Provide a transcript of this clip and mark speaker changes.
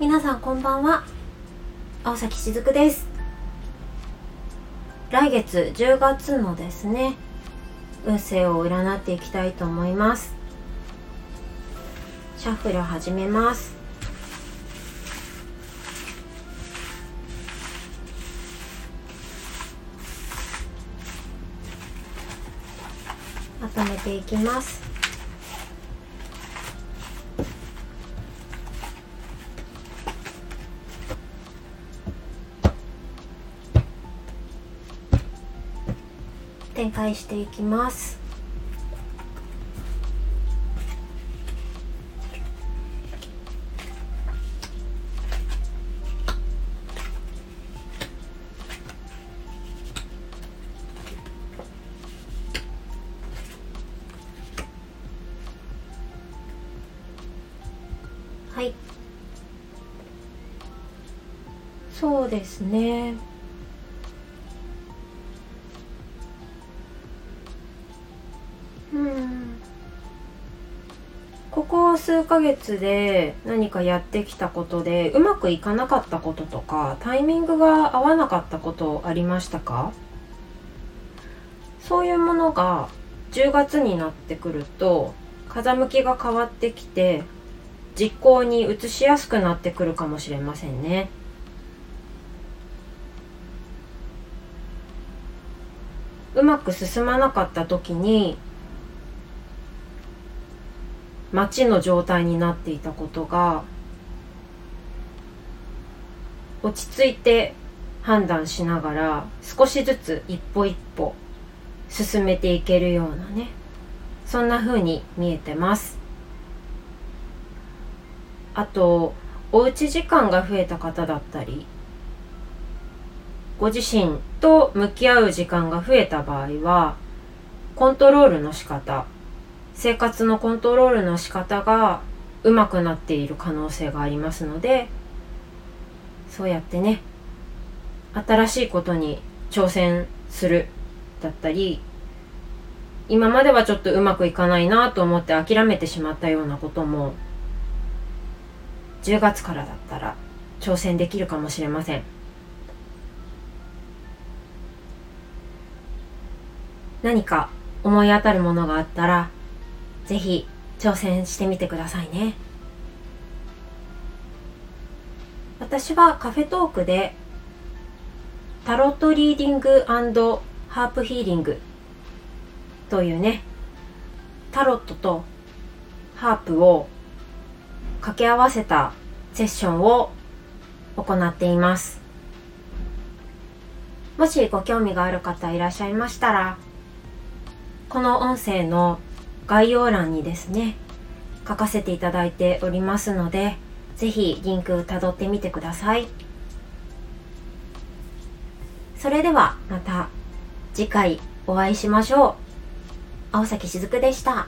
Speaker 1: 皆さんこんばんは。青崎しずくです。来月10月のですね運勢を占っていきたいと思います。シャッフル始めます。まとめていきます。展開していきます。はい。そうですね。うん。ここ数ヶ月で何かやってきたことでうまくいかなかったこととかタイミングが合わなかったことありましたか？そういうものが10月になってくると風向きが変わってきて実行に移しやすくなってくるかもしれませんね。うまく進まなかった時に待ちの状態になっていたことが落ち着いて判断しながら少しずつ一歩一歩進めていけるようなねそんな風に見えてますあとおうち時間が増えた方だったりご自身と向き合う時間が増えた場合はコントロールの仕方生活のコントロールの仕方がうまくなっている可能性がありますのでそうやってね新しいことに挑戦するだったり今まではちょっとうまくいかないなと思って諦めてしまったようなことも10月からだったら挑戦できるかもしれません。何か思い当たるものがあったらぜひ挑戦してみてくださいね。私はカフェトークでタロットリーディングハープヒーリングというねタロットとハープを掛け合わせたセッションを行っています。もしご興味がある方いらっしゃいましたらこの音声の概要欄にですね書かせていただいておりますのでぜひリンクたどってみてください。それではまた次回お会いしましょう。青崎しずくでした。